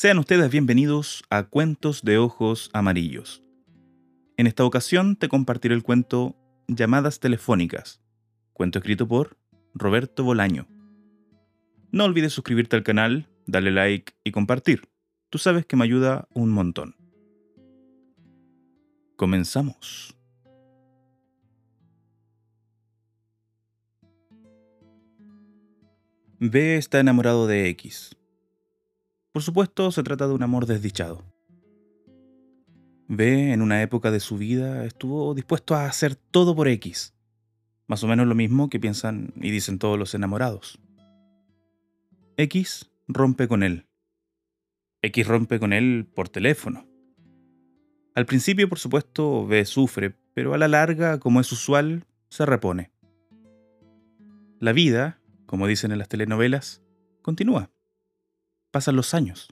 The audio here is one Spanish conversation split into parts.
Sean ustedes bienvenidos a Cuentos de Ojos Amarillos. En esta ocasión te compartiré el cuento Llamadas Telefónicas, cuento escrito por Roberto Bolaño. No olvides suscribirte al canal, darle like y compartir. Tú sabes que me ayuda un montón. Comenzamos. B está enamorado de X. Por supuesto, se trata de un amor desdichado. B, en una época de su vida, estuvo dispuesto a hacer todo por X. Más o menos lo mismo que piensan y dicen todos los enamorados. X rompe con él. X rompe con él por teléfono. Al principio, por supuesto, B sufre, pero a la larga, como es usual, se repone. La vida, como dicen en las telenovelas, continúa. Pasan los años.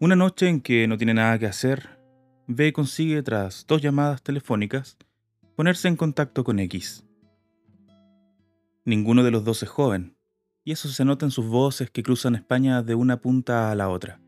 Una noche en que no tiene nada que hacer, B consigue, tras dos llamadas telefónicas, ponerse en contacto con X. Ninguno de los dos es joven, y eso se nota en sus voces que cruzan España de una punta a la otra.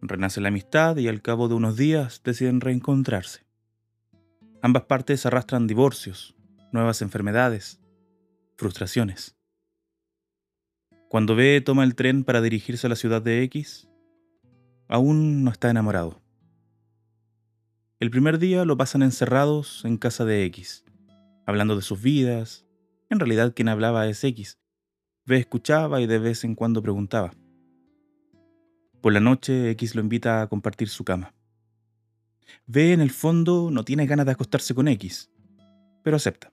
Renace la amistad y al cabo de unos días deciden reencontrarse. Ambas partes arrastran divorcios, nuevas enfermedades, frustraciones. Cuando B toma el tren para dirigirse a la ciudad de X, aún no está enamorado. El primer día lo pasan encerrados en casa de X, hablando de sus vidas. En realidad quien hablaba es X. B escuchaba y de vez en cuando preguntaba. Por la noche X lo invita a compartir su cama. B en el fondo no tiene ganas de acostarse con X, pero acepta.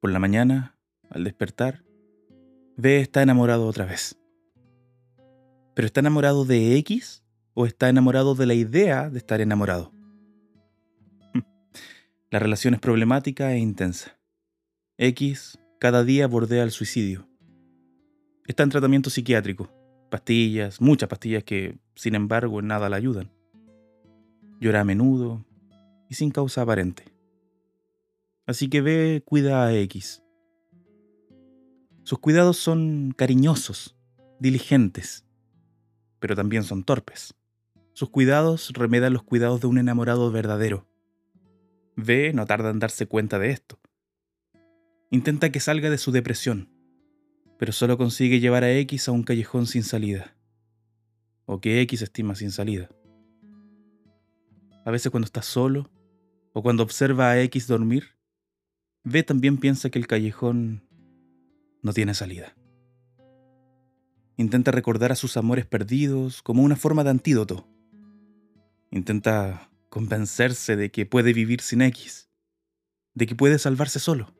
Por la mañana, al despertar, B está enamorado otra vez. ¿Pero está enamorado de X o está enamorado de la idea de estar enamorado? La relación es problemática e intensa. X cada día bordea el suicidio. Está en tratamiento psiquiátrico, pastillas, muchas pastillas que, sin embargo, en nada la ayudan. Llora a menudo y sin causa aparente. Así que ve, cuida a X. Sus cuidados son cariñosos, diligentes, pero también son torpes. Sus cuidados remedan los cuidados de un enamorado verdadero. V no tarda en darse cuenta de esto. Intenta que salga de su depresión, pero solo consigue llevar a X a un callejón sin salida, o que X estima sin salida. A veces cuando está solo, o cuando observa a X dormir, V también piensa que el callejón no tiene salida. Intenta recordar a sus amores perdidos como una forma de antídoto. Intenta convencerse de que puede vivir sin X, de que puede salvarse solo.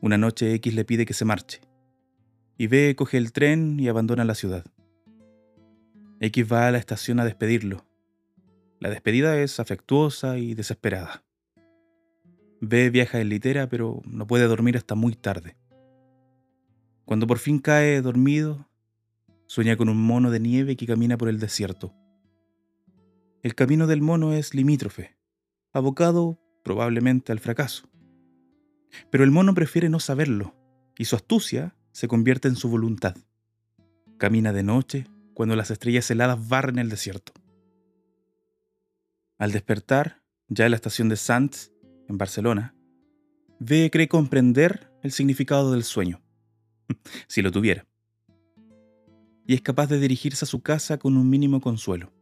Una noche X le pide que se marche, y B coge el tren y abandona la ciudad. X va a la estación a despedirlo. La despedida es afectuosa y desesperada. B viaja en litera, pero no puede dormir hasta muy tarde. Cuando por fin cae dormido, sueña con un mono de nieve que camina por el desierto. El camino del mono es limítrofe, abocado probablemente al fracaso. Pero el mono prefiere no saberlo, y su astucia se convierte en su voluntad. Camina de noche cuando las estrellas heladas barren el desierto. Al despertar, ya en la estación de Sants, en Barcelona, ve cree comprender el significado del sueño, si lo tuviera, y es capaz de dirigirse a su casa con un mínimo consuelo.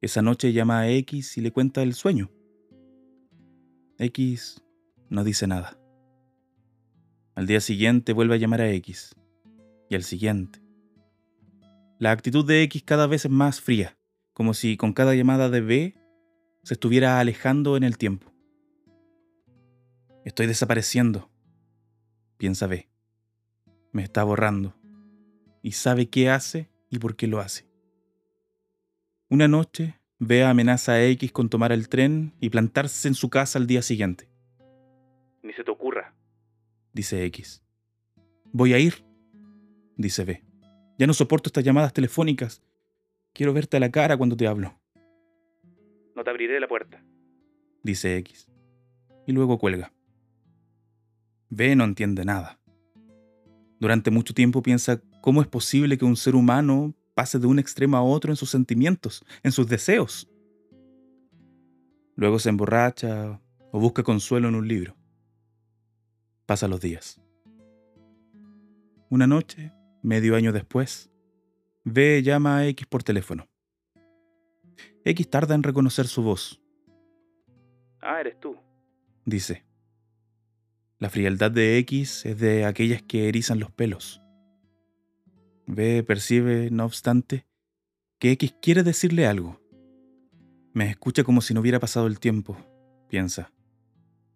Esa noche llama a X y le cuenta el sueño. X no dice nada. Al día siguiente vuelve a llamar a X, y al siguiente. La actitud de X cada vez es más fría, como si con cada llamada de B se estuviera alejando en el tiempo. Estoy desapareciendo, piensa B. Me está borrando. Y sabe qué hace y por qué lo hace. Una noche, B amenaza a X con tomar el tren y plantarse en su casa al día siguiente. Ni se te ocurra, dice X. Voy a ir, dice B. Ya no soporto estas llamadas telefónicas. Quiero verte a la cara cuando te hablo. No te abriré la puerta, dice X. Y luego cuelga. B no entiende nada. Durante mucho tiempo piensa cómo es posible que un ser humano pase de un extremo a otro en sus sentimientos, en sus deseos. Luego se emborracha o busca consuelo en un libro. Pasa los días. Una noche, medio año después, B llama a X por teléfono. X tarda en reconocer su voz. Ah, eres tú. Dice. La frialdad de X es de aquellas que erizan los pelos. B percibe, no obstante, que X quiere decirle algo. Me escucha como si no hubiera pasado el tiempo, piensa,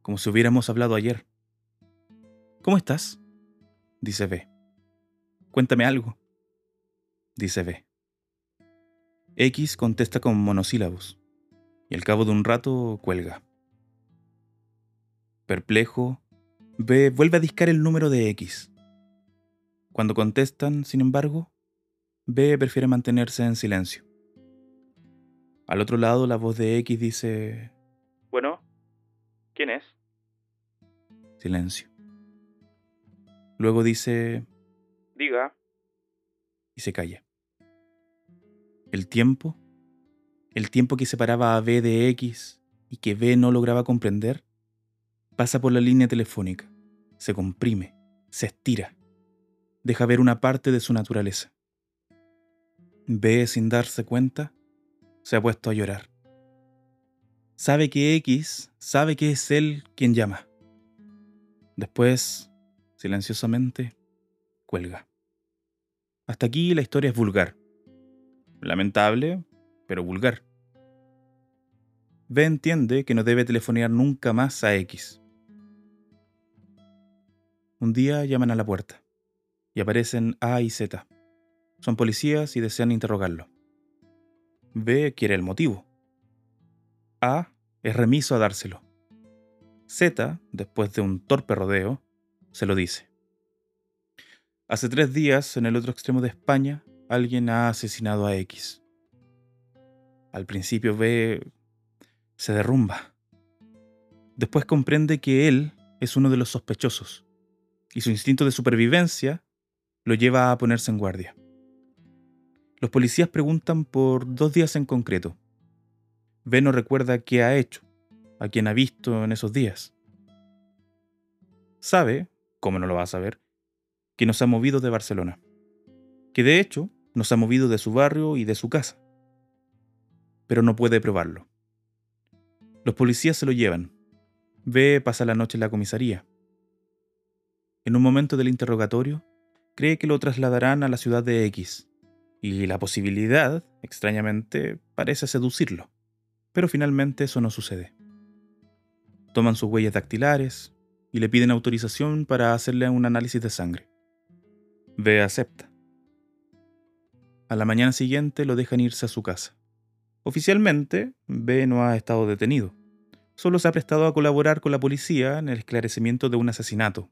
como si hubiéramos hablado ayer. ¿Cómo estás? dice B. Cuéntame algo, dice B. X contesta con monosílabos y al cabo de un rato cuelga. Perplejo, B vuelve a discar el número de X. Cuando contestan, sin embargo, B prefiere mantenerse en silencio. Al otro lado, la voz de X dice... Bueno, ¿quién es? Silencio. Luego dice... Diga. Y se calla. El tiempo, el tiempo que separaba a B de X y que B no lograba comprender, pasa por la línea telefónica, se comprime, se estira, deja ver una parte de su naturaleza. B, sin darse cuenta, se ha puesto a llorar. Sabe que X sabe que es él quien llama. Después, silenciosamente, cuelga. Hasta aquí la historia es vulgar. Lamentable, pero vulgar. B entiende que no debe telefonear nunca más a X. Un día llaman a la puerta y aparecen A y Z. Son policías y desean interrogarlo. B quiere el motivo. A es remiso a dárselo. Z, después de un torpe rodeo, se lo dice. Hace tres días, en el otro extremo de España, alguien ha asesinado a X. Al principio B se derrumba. Después comprende que él es uno de los sospechosos, y su instinto de supervivencia lo lleva a ponerse en guardia. Los policías preguntan por dos días en concreto. B no recuerda qué ha hecho, a quién ha visto en esos días. Sabe, como no lo va a saber, que nos ha movido de Barcelona, que de hecho nos ha movido de su barrio y de su casa, pero no puede probarlo. Los policías se lo llevan. B pasa la noche en la comisaría. En un momento del interrogatorio, cree que lo trasladarán a la ciudad de X, y la posibilidad, extrañamente, parece seducirlo. Pero finalmente eso no sucede. Toman sus huellas dactilares y le piden autorización para hacerle un análisis de sangre. B acepta. A la mañana siguiente lo dejan irse a su casa. Oficialmente, B no ha estado detenido. Solo se ha prestado a colaborar con la policía en el esclarecimiento de un asesinato.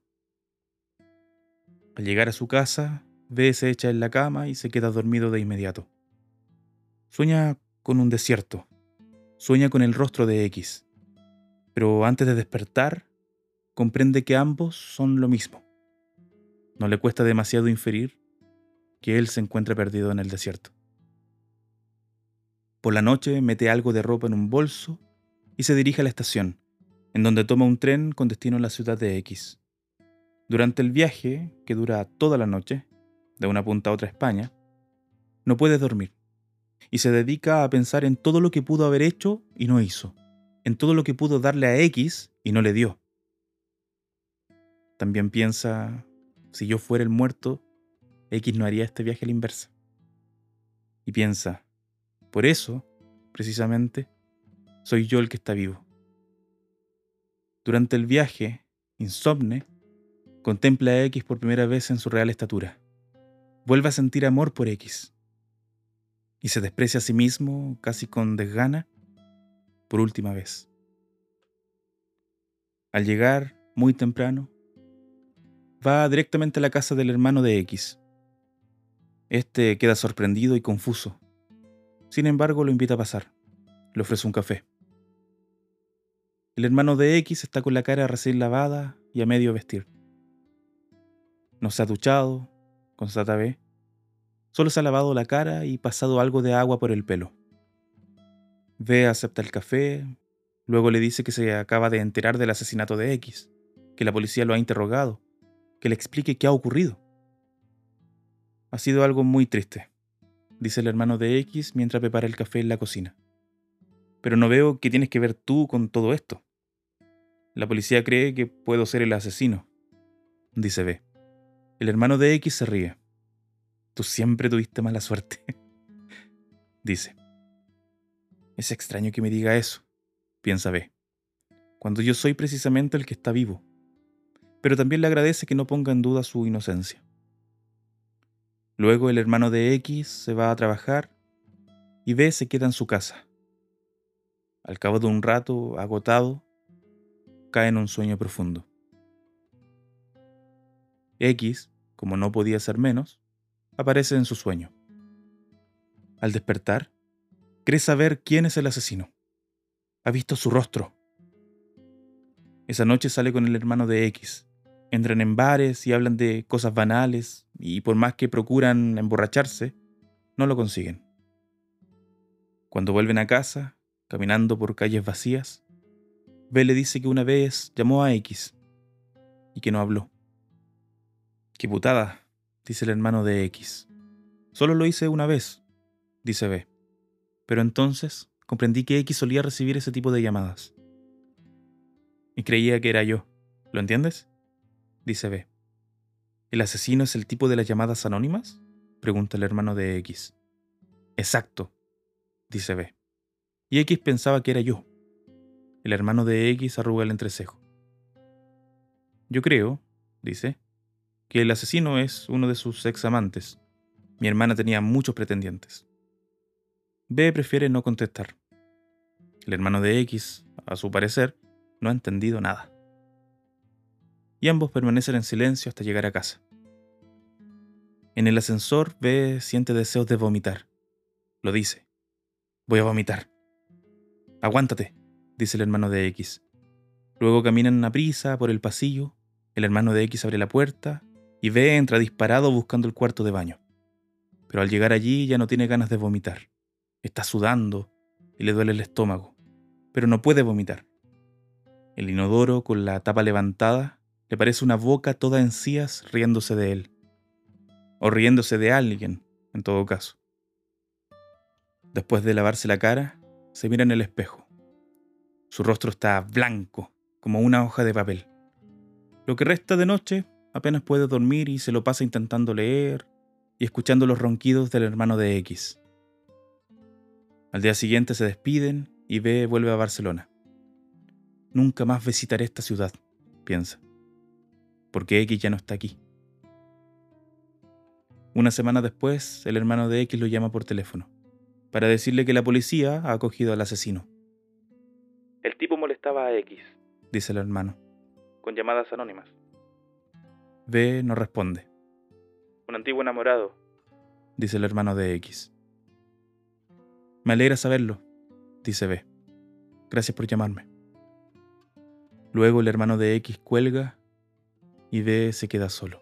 Al llegar a su casa, B se echa en la cama y se queda dormido de inmediato. Sueña con un desierto. Sueña con el rostro de X. Pero antes de despertar, comprende que ambos son lo mismo. No le cuesta demasiado inferir que él se encuentra perdido en el desierto. Por la noche mete algo de ropa en un bolso y se dirige a la estación, en donde toma un tren con destino a la ciudad de X. Durante el viaje, que dura toda la noche, de una punta a otra España, no puede dormir y se dedica a pensar en todo lo que pudo haber hecho y no hizo, en todo lo que pudo darle a X y no le dio. También piensa, si yo fuera el muerto, X no haría este viaje a la inversa. Y piensa, por eso, precisamente, soy yo el que está vivo. Durante el viaje, insomne, contempla a X por primera vez en su real estatura vuelve a sentir amor por X y se desprecia a sí mismo casi con desgana por última vez. Al llegar, muy temprano, va directamente a la casa del hermano de X. Este queda sorprendido y confuso. Sin embargo, lo invita a pasar. Le ofrece un café. El hermano de X está con la cara recién lavada y a medio vestir. No se ha duchado, constata B. Solo se ha lavado la cara y pasado algo de agua por el pelo. B acepta el café, luego le dice que se acaba de enterar del asesinato de X, que la policía lo ha interrogado, que le explique qué ha ocurrido. Ha sido algo muy triste, dice el hermano de X mientras prepara el café en la cocina. Pero no veo qué tienes que ver tú con todo esto. La policía cree que puedo ser el asesino, dice B. El hermano de X se ríe. Tú siempre tuviste mala suerte, dice. Es extraño que me diga eso, piensa B, cuando yo soy precisamente el que está vivo. Pero también le agradece que no ponga en duda su inocencia. Luego el hermano de X se va a trabajar y B se queda en su casa. Al cabo de un rato, agotado, cae en un sueño profundo. X, como no podía ser menos, aparece en su sueño. Al despertar, cree saber quién es el asesino. Ha visto su rostro. Esa noche sale con el hermano de X. Entran en bares y hablan de cosas banales y por más que procuran emborracharse, no lo consiguen. Cuando vuelven a casa, caminando por calles vacías, B le dice que una vez llamó a X y que no habló. Qué dice el hermano de X. Solo lo hice una vez, dice B. Pero entonces comprendí que X solía recibir ese tipo de llamadas. Y creía que era yo. ¿Lo entiendes? Dice B. ¿El asesino es el tipo de las llamadas anónimas? Pregunta el hermano de X. Exacto, dice B. Y X pensaba que era yo. El hermano de X arruga el entrecejo. Yo creo, dice, que el asesino es uno de sus ex amantes. Mi hermana tenía muchos pretendientes. B prefiere no contestar. El hermano de X, a su parecer, no ha entendido nada y ambos permanecen en silencio hasta llegar a casa. En el ascensor, B siente deseos de vomitar. Lo dice. Voy a vomitar. Aguántate, dice el hermano de X. Luego caminan a prisa por el pasillo. El hermano de X abre la puerta y B entra disparado buscando el cuarto de baño. Pero al llegar allí ya no tiene ganas de vomitar. Está sudando y le duele el estómago, pero no puede vomitar. El inodoro, con la tapa levantada, le parece una boca toda encías riéndose de él. O riéndose de alguien, en todo caso. Después de lavarse la cara, se mira en el espejo. Su rostro está blanco, como una hoja de papel. Lo que resta de noche, apenas puede dormir y se lo pasa intentando leer y escuchando los ronquidos del hermano de X. Al día siguiente se despiden y B vuelve a Barcelona. Nunca más visitaré esta ciudad, piensa porque X ya no está aquí. Una semana después, el hermano de X lo llama por teléfono, para decirle que la policía ha acogido al asesino. El tipo molestaba a X, dice el hermano, con llamadas anónimas. B no responde. Un antiguo enamorado, dice el hermano de X. Me alegra saberlo, dice B. Gracias por llamarme. Luego el hermano de X cuelga y B se queda solo.